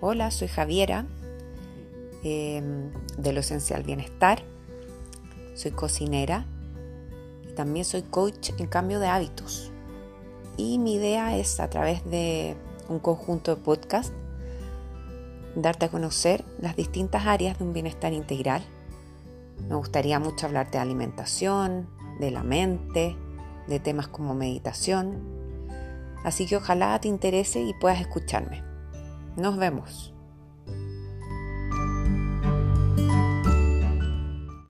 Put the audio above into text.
Hola, soy Javiera em, de Lo Esencial Bienestar. Soy cocinera y también soy coach en cambio de hábitos. Y mi idea es a través de un conjunto de podcasts darte a conocer las distintas áreas de un bienestar integral. Me gustaría mucho hablarte de alimentación, de la mente, de temas como meditación. Así que ojalá te interese y puedas escucharme. Nos vemos.